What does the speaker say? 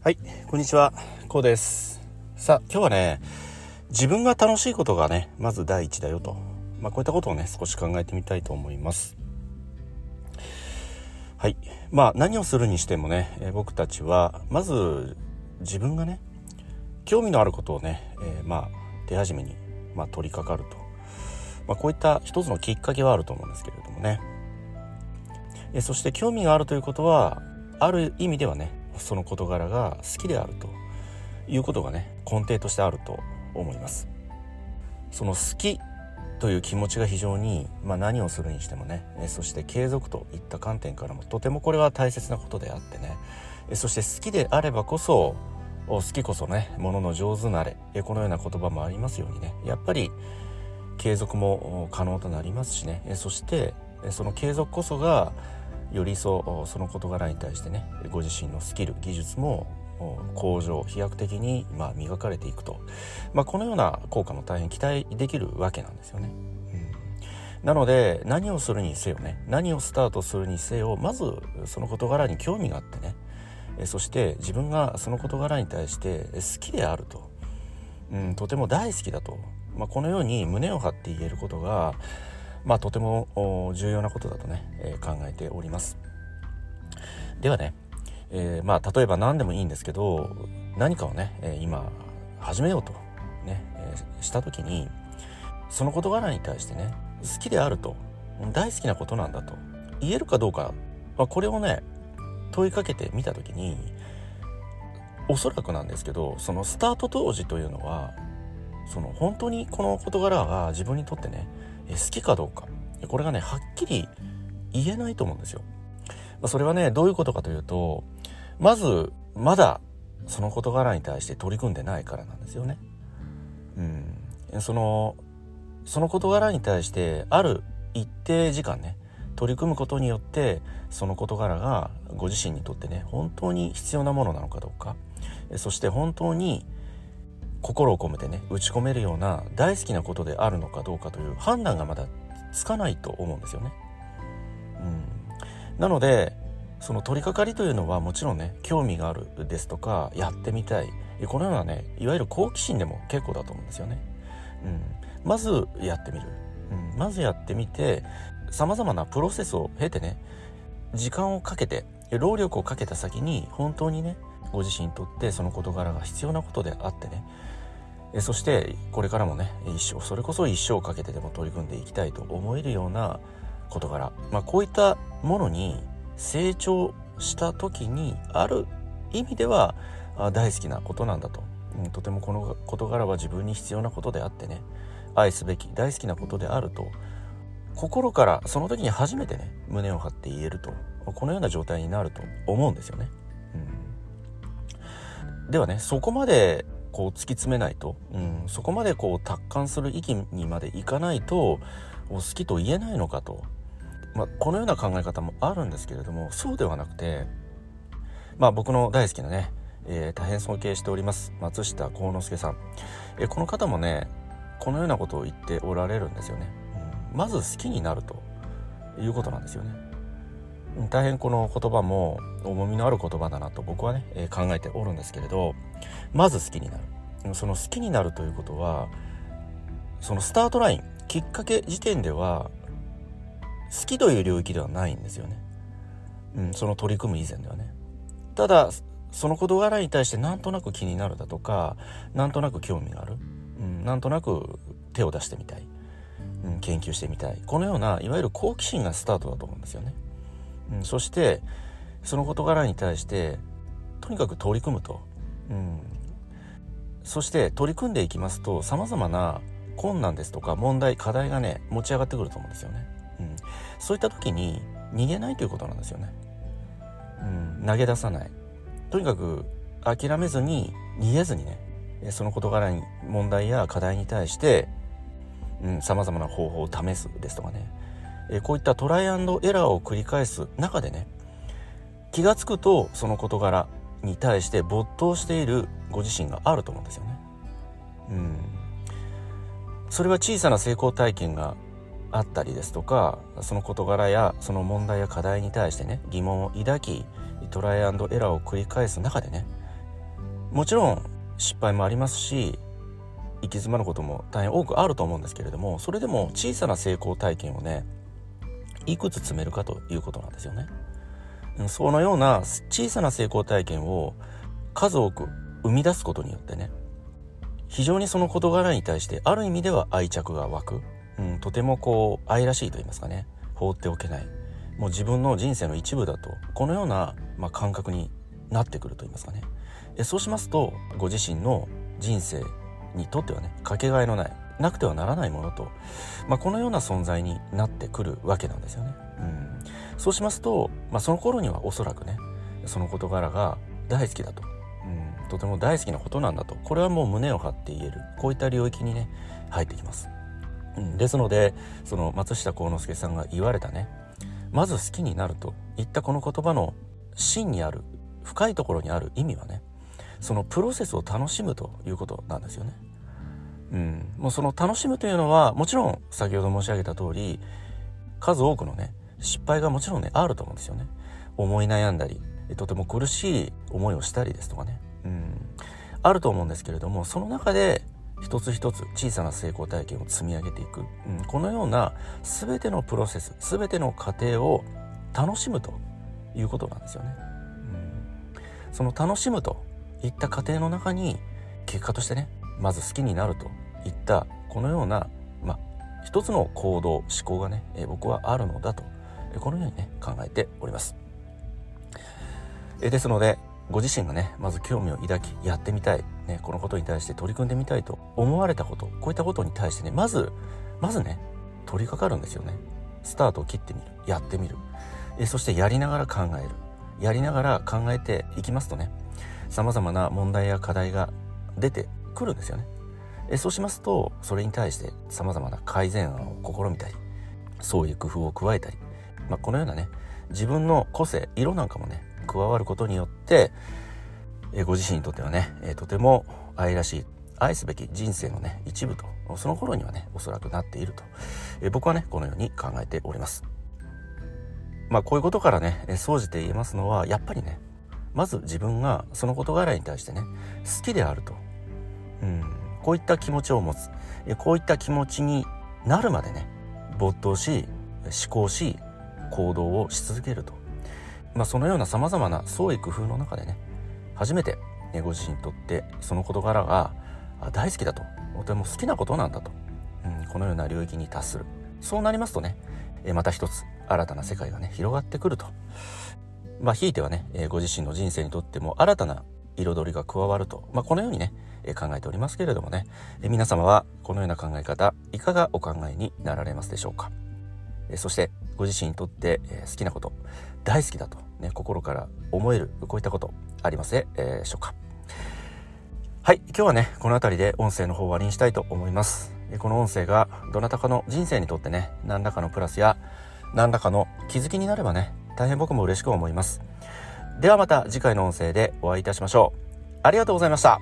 はい、こんにちは、こうです。さあ、今日はね、自分が楽しいことがね、まず第一だよと。まあ、こういったことをね、少し考えてみたいと思います。はい。まあ、何をするにしてもね、え僕たちは、まず、自分がね、興味のあることをね、えー、まあ、手始めに、まあ、取り掛かると。まあ、こういった一つのきっかけはあると思うんですけれどもね。えそして興味があるということは、ある意味ではね、その事柄が好きであるということがね根底としてあると思います。その好きという気持ちが非常に、まあ、何をするにしてもねそして継続といった観点からもとてもこれは大切なことであってねそして好きであればこそ好きこそねものの上手なれこのような言葉もありますようにねやっぱり継続も可能となりますしねそしてその継続こそがよりそその事柄に対してねご自身のスキル技術も向上飛躍的にま磨かれていくと、まあ、このような効果も大変期待できるわけなんですよね。なので何をするにせよね何をスタートするにせよまずその事柄に興味があってね。そして自分がその事柄に対して好きであると、うん、とても大好きだと、まあ、このように胸を張って言えることがまあとても重要なことだとね、えー、考えております。ではね、えー、まあ例えば何でもいいんですけど何かをね、えー、今始めようとね、えー、した時にその事柄に対してね好きであると大好きなことなんだと言えるかどうか、まあ、これをね問いかけてみた時におそらくなんですけどそのスタート当時というのはその本当にこの事柄が自分にとってね好きかどうかこれがねはっきり言えないと思うんですよ。まそれはねどういうことかというとまずまだその事柄に対して取り組んでないからなんですよね。うん、そのその事柄に対してある一定時間ね取り組むことによってその事柄がご自身にとってね本当に必要なものなのかどうかそして本当に心を込めてね打ち込めるような大好きなことであるのかどうかという判断がまだつかないと思うんですよね。うん、なのでその取り掛かりというのはもちろんね興味があるですとかやってみたい。このようなねいわゆる好奇心でも結構だと思うんですよね。うん、まずやってみる、うん、まずやってみてさまざまなプロセスを経てね時間をかけて労力をかけた先に本当にねご自身にとってその事柄が必要なことであってね。えそしてこれからもね一生それこそ一生かけてでも取り組んでいきたいと思えるような事柄、まあ、こういったものに成長した時にある意味では大好きなことなんだと、うん、とてもこの事柄は自分に必要なことであってね。愛すべき大好きなことであると。心からその時に初めてね胸を張って言えると。このような状態になると思うんですよね。うん、ではねそこまでこう突き詰めないと、うん、そこまでこう達観する域にまでいかないと好きと言えないのかと、まあ、このような考え方もあるんですけれどもそうではなくて、まあ、僕の大好きなね、えー、大変尊敬しております松下幸之助さん、えー、この方もねこのようなことを言っておられるんですよね、うん、まず好きになるということなんですよね。大変この言葉も重みのある言葉だなと僕はね、え、考えておるんですけれどまず好きになる。その好きになるということはそのスタートラインきっかけ時点では好きという領域ではないんですよね、うん、その取り組む以前ではね。ただその事柄に対してなんとなく気になるだとかなんとなく興味がある、うん、なんとなく手を出してみたい、うん、研究してみたい。このようないわゆる好奇心がスタートだと思うんですよね。うん、そしてその事柄に対してとにかく取り組むと、うん、そして取り組んでいきますとさまざまな困難ですとか問題課題がね持ち上がってくると思うんですよね、うん、そういった時に逃げないということなんですよね、うん、投げ出さない。とにかく諦めずに逃げずにねその事柄に問題や課題に対してさまざまな方法を試すですとかね。えこういったトライアンドエラーを繰り返す中でね気が付くとその事柄に対して没頭しているご自身があると思うんですよね。うん、それは小さな成功体験があったりですとかその事柄やその問題や課題に対してね疑問を抱きトライアンドエラーを繰り返す中でねもちろん失敗もありますし行き詰まることも大変多くあると思うんですけれどもそれでも小さな成功体験をねいくつ積めるかということなんですよね。そのような小さな成功体験を数多く生み出すことによってね非常にその事柄に対してある意味では愛着が湧く、うん、とてもこう愛らしいと言いますかね。放っておけない。もう自分の人生の一部だと。このような、まあ、感覚になってくると言いますかね。そうしますとご自身の人生にとってはねかけがえのないなくてはならないものと、まあ、このような存在になってくるわけなんですよね。うん、そうしますと、まあ、その頃にはおそらくねその事柄が大好きだと、うん、とても大好きなことなんだとこれはもう胸を張って言えるこういった領域にね入ってきます。うん、ですのでその松下幸之助さんが言われたねまず好きになるといったこの言葉の真にある深いところにある意味はねそのプロセスを楽しむということなんですよね。うん、もうその楽しむというのはもちろん先ほど申し上げた通り数多くのね失敗がもちろんねあると思うんですよね。思い悩んだりとても苦しい思いをしたりですとかね、うん、あると思うんですけれどもその中で一つ一つ小さな成功体験を積み上げていく、うん、このような全てのプロセス全ての過程を楽しむということなんですよね。うん、その楽しむといった過程の中に結果としてねまず好きになるといったこのような、まあ、一つの行動思考がね、え僕はあるのだとこのようにね考えております。えですのでご自身がねまず興味を抱きやってみたい、ね、このことに対して取り組んでみたいと思われたことこういったことに対してねまずまずね取り掛かるんですよね。スタートを切ってみるやってみる。えそしてやりながら考える。やりながら考えていきますとねさまざまな問題や課題が出てくるんですよね。えそうしますとそれに対してさまざまな改善案を試みたりそういう工夫を加えたり、まあ、このようなね自分の個性色なんかもね加わることによってえご自身にとってはね、えとても愛らしい愛すべき人生のね一部とその頃にはねおそらくなっていると、え僕はねこのように考えております。まあこういうことからね総じて言えますのはやっぱりねまず自分がその事柄に対してね好きであると、うん、こういった気持ちを持つ。こういった気持ちになるまでね没頭し思考し行動をし続けると、まあ、そのようなさまざまな創意工夫の中でね初めてご自身にとってその事柄が大好きだと。とても好きなことなんだと、うん、このような領域に達する。そうなりますとねまた一つ新たな世界がね広がってくると。まあ、ひいてはね、え、ご自身の人生にとっても新たな彩りが加わると、まあ、このようにね、えー、考えておりますけれどもね、えー、皆様はこのような考え方いかがお考えになられますでしょうか、えそしてご自身にとって、え好きなこと大好きだと、ね、心から思えるこういったことありますで、えしょうか。はい今日はねこの辺りで音声の方終わりにしたいと思います。この音声がどなたかの人生にとってね何らかのプラスや何らかの気づきになればね大変僕も嬉しく思います。ではまた次回の音声でお会いいたしましょう。ありがとうございました。